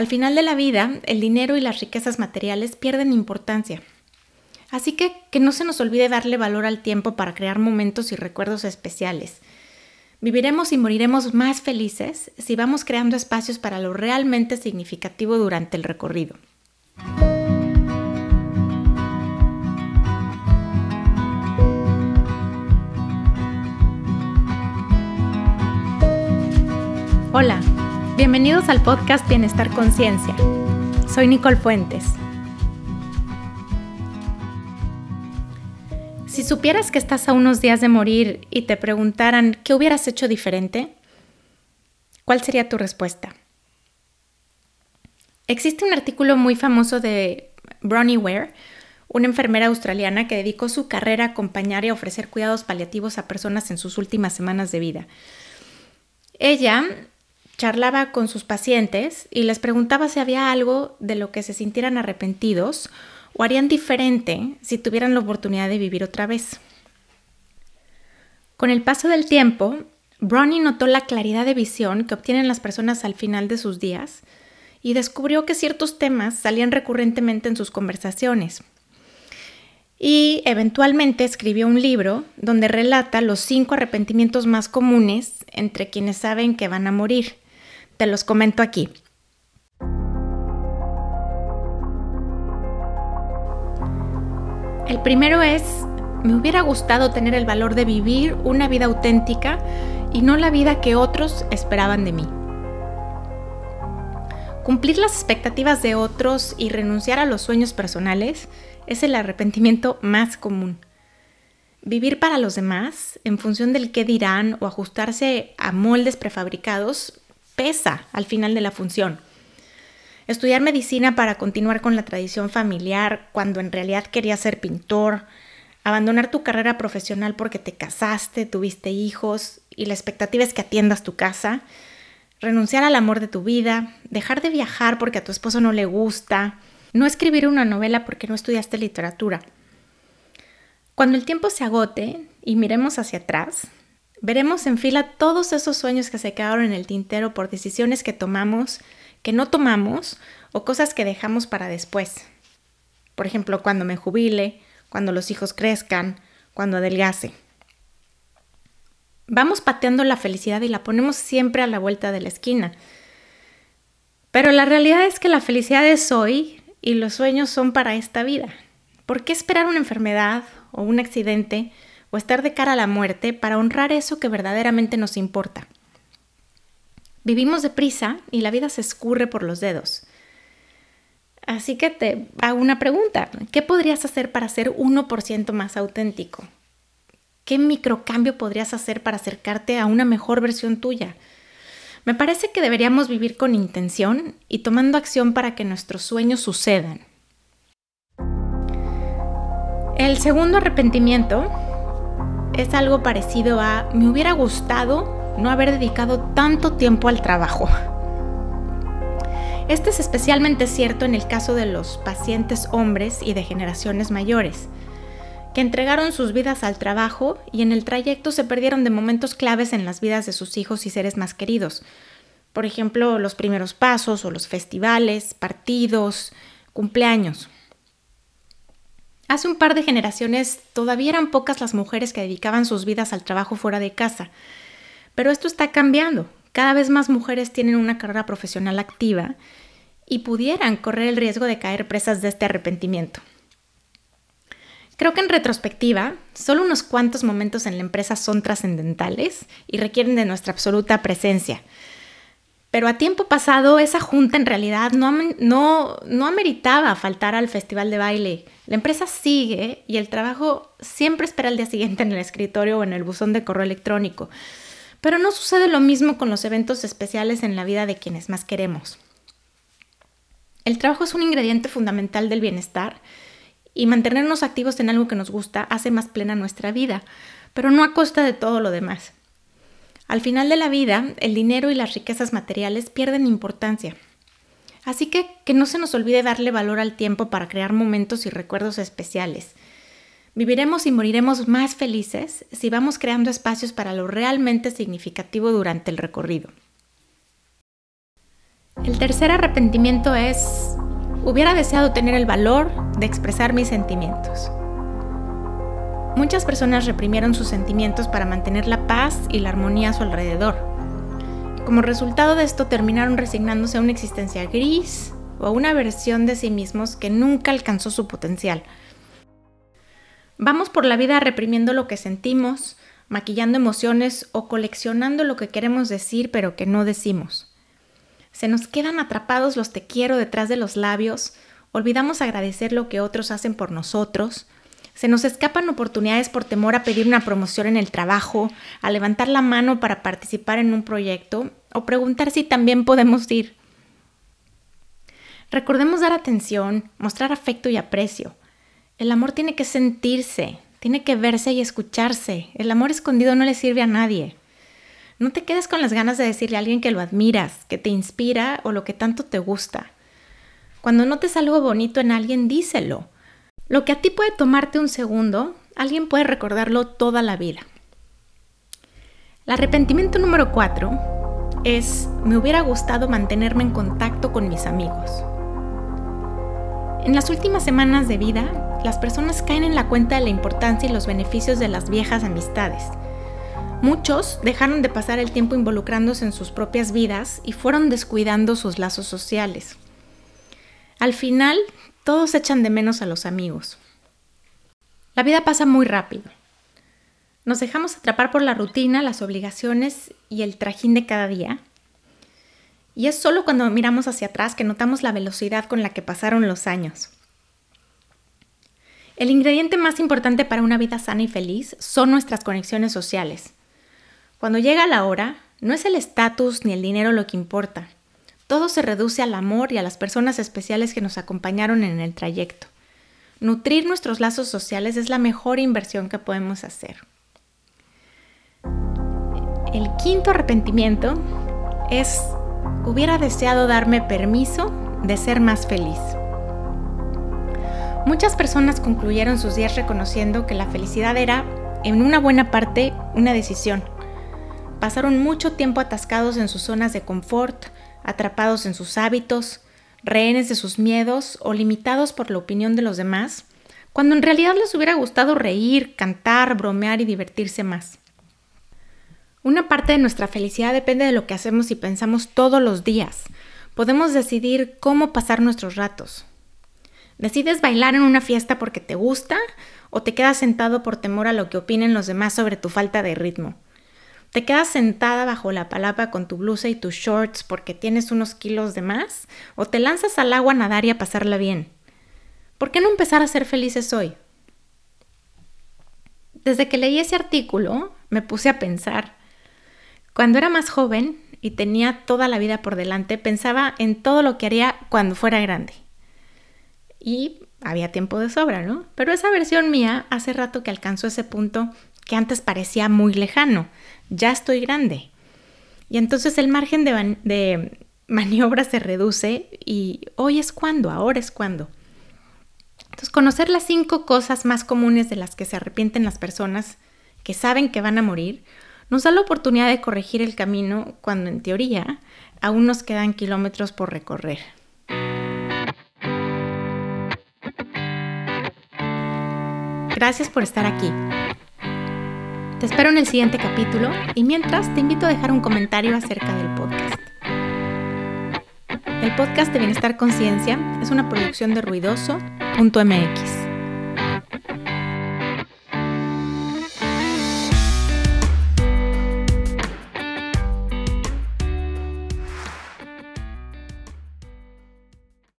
Al final de la vida, el dinero y las riquezas materiales pierden importancia. Así que que no se nos olvide darle valor al tiempo para crear momentos y recuerdos especiales. Viviremos y moriremos más felices si vamos creando espacios para lo realmente significativo durante el recorrido. Hola, bienvenidos al podcast Bienestar Conciencia. Soy Nicole Fuentes. Si supieras que estás a unos días de morir y te preguntaran qué hubieras hecho diferente, ¿cuál sería tu respuesta? Existe un artículo muy famoso de Bronnie Ware, una enfermera australiana que dedicó su carrera a acompañar y a ofrecer cuidados paliativos a personas en sus últimas semanas de vida. Ella charlaba con sus pacientes y les preguntaba si había algo de lo que se sintieran arrepentidos o harían diferente si tuvieran la oportunidad de vivir otra vez. Con el paso del tiempo, Bronnie notó la claridad de visión que obtienen las personas al final de sus días y descubrió que ciertos temas salían recurrentemente en sus conversaciones. Y eventualmente escribió un libro donde relata los cinco arrepentimientos más comunes entre quienes saben que van a morir te los comento aquí. El primero es, me hubiera gustado tener el valor de vivir una vida auténtica y no la vida que otros esperaban de mí. Cumplir las expectativas de otros y renunciar a los sueños personales es el arrepentimiento más común. Vivir para los demás en función del qué dirán o ajustarse a moldes prefabricados pesa al final de la función. Estudiar medicina para continuar con la tradición familiar cuando en realidad querías ser pintor, abandonar tu carrera profesional porque te casaste, tuviste hijos y la expectativa es que atiendas tu casa, renunciar al amor de tu vida, dejar de viajar porque a tu esposo no le gusta, no escribir una novela porque no estudiaste literatura. Cuando el tiempo se agote y miremos hacia atrás, Veremos en fila todos esos sueños que se quedaron en el tintero por decisiones que tomamos, que no tomamos o cosas que dejamos para después. Por ejemplo, cuando me jubile, cuando los hijos crezcan, cuando adelgace. Vamos pateando la felicidad y la ponemos siempre a la vuelta de la esquina. Pero la realidad es que la felicidad es hoy y los sueños son para esta vida. ¿Por qué esperar una enfermedad o un accidente o estar de cara a la muerte para honrar eso que verdaderamente nos importa. Vivimos deprisa y la vida se escurre por los dedos. Así que te hago una pregunta. ¿Qué podrías hacer para ser 1% más auténtico? ¿Qué microcambio podrías hacer para acercarte a una mejor versión tuya? Me parece que deberíamos vivir con intención y tomando acción para que nuestros sueños sucedan. El segundo arrepentimiento es algo parecido a me hubiera gustado no haber dedicado tanto tiempo al trabajo. Este es especialmente cierto en el caso de los pacientes hombres y de generaciones mayores, que entregaron sus vidas al trabajo y en el trayecto se perdieron de momentos claves en las vidas de sus hijos y seres más queridos. Por ejemplo, los primeros pasos o los festivales, partidos, cumpleaños. Hace un par de generaciones todavía eran pocas las mujeres que dedicaban sus vidas al trabajo fuera de casa, pero esto está cambiando. Cada vez más mujeres tienen una carrera profesional activa y pudieran correr el riesgo de caer presas de este arrepentimiento. Creo que en retrospectiva, solo unos cuantos momentos en la empresa son trascendentales y requieren de nuestra absoluta presencia. Pero a tiempo pasado, esa junta en realidad no, no, no ameritaba faltar al festival de baile. La empresa sigue y el trabajo siempre espera el día siguiente en el escritorio o en el buzón de correo electrónico. Pero no sucede lo mismo con los eventos especiales en la vida de quienes más queremos. El trabajo es un ingrediente fundamental del bienestar y mantenernos activos en algo que nos gusta hace más plena nuestra vida, pero no a costa de todo lo demás. Al final de la vida, el dinero y las riquezas materiales pierden importancia. Así que que no se nos olvide darle valor al tiempo para crear momentos y recuerdos especiales. Viviremos y moriremos más felices si vamos creando espacios para lo realmente significativo durante el recorrido. El tercer arrepentimiento es, hubiera deseado tener el valor de expresar mis sentimientos. Muchas personas reprimieron sus sentimientos para mantener la paz y la armonía a su alrededor. Como resultado de esto terminaron resignándose a una existencia gris o a una versión de sí mismos que nunca alcanzó su potencial. Vamos por la vida reprimiendo lo que sentimos, maquillando emociones o coleccionando lo que queremos decir pero que no decimos. Se nos quedan atrapados los te quiero detrás de los labios, olvidamos agradecer lo que otros hacen por nosotros, se nos escapan oportunidades por temor a pedir una promoción en el trabajo, a levantar la mano para participar en un proyecto o preguntar si también podemos ir. Recordemos dar atención, mostrar afecto y aprecio. El amor tiene que sentirse, tiene que verse y escucharse. El amor escondido no le sirve a nadie. No te quedes con las ganas de decirle a alguien que lo admiras, que te inspira o lo que tanto te gusta. Cuando notes algo bonito en alguien, díselo. Lo que a ti puede tomarte un segundo, alguien puede recordarlo toda la vida. El arrepentimiento número 4 es, me hubiera gustado mantenerme en contacto con mis amigos. En las últimas semanas de vida, las personas caen en la cuenta de la importancia y los beneficios de las viejas amistades. Muchos dejaron de pasar el tiempo involucrándose en sus propias vidas y fueron descuidando sus lazos sociales. Al final, todos echan de menos a los amigos. La vida pasa muy rápido. Nos dejamos atrapar por la rutina, las obligaciones y el trajín de cada día. Y es solo cuando miramos hacia atrás que notamos la velocidad con la que pasaron los años. El ingrediente más importante para una vida sana y feliz son nuestras conexiones sociales. Cuando llega la hora, no es el estatus ni el dinero lo que importa, todo se reduce al amor y a las personas especiales que nos acompañaron en el trayecto. Nutrir nuestros lazos sociales es la mejor inversión que podemos hacer. El quinto arrepentimiento es, hubiera deseado darme permiso de ser más feliz. Muchas personas concluyeron sus días reconociendo que la felicidad era, en una buena parte, una decisión. Pasaron mucho tiempo atascados en sus zonas de confort, atrapados en sus hábitos, rehenes de sus miedos o limitados por la opinión de los demás, cuando en realidad les hubiera gustado reír, cantar, bromear y divertirse más. Una parte de nuestra felicidad depende de lo que hacemos y pensamos todos los días. Podemos decidir cómo pasar nuestros ratos. ¿Decides bailar en una fiesta porque te gusta o te quedas sentado por temor a lo que opinen los demás sobre tu falta de ritmo? ¿Te quedas sentada bajo la palapa con tu blusa y tus shorts porque tienes unos kilos de más? ¿O te lanzas al agua a nadar y a pasarla bien? ¿Por qué no empezar a ser felices hoy? Desde que leí ese artículo, me puse a pensar. Cuando era más joven y tenía toda la vida por delante, pensaba en todo lo que haría cuando fuera grande. Y había tiempo de sobra, ¿no? Pero esa versión mía hace rato que alcanzó ese punto que antes parecía muy lejano. Ya estoy grande. Y entonces el margen de, maniobra se reduce y hoy es cuando, ahora es cuando. Entonces, conocer las cinco cosas más comunes de las que se arrepienten las personas que saben que van a morir nos da la oportunidad de corregir el camino cuando en teoría aún nos quedan kilómetros por recorrer. Gracias por estar aquí. Te espero en el siguiente capítulo y mientras te invito a dejar un comentario acerca del podcast. El podcast de Bienestar Conciencia es una producción de ruidoso.mx.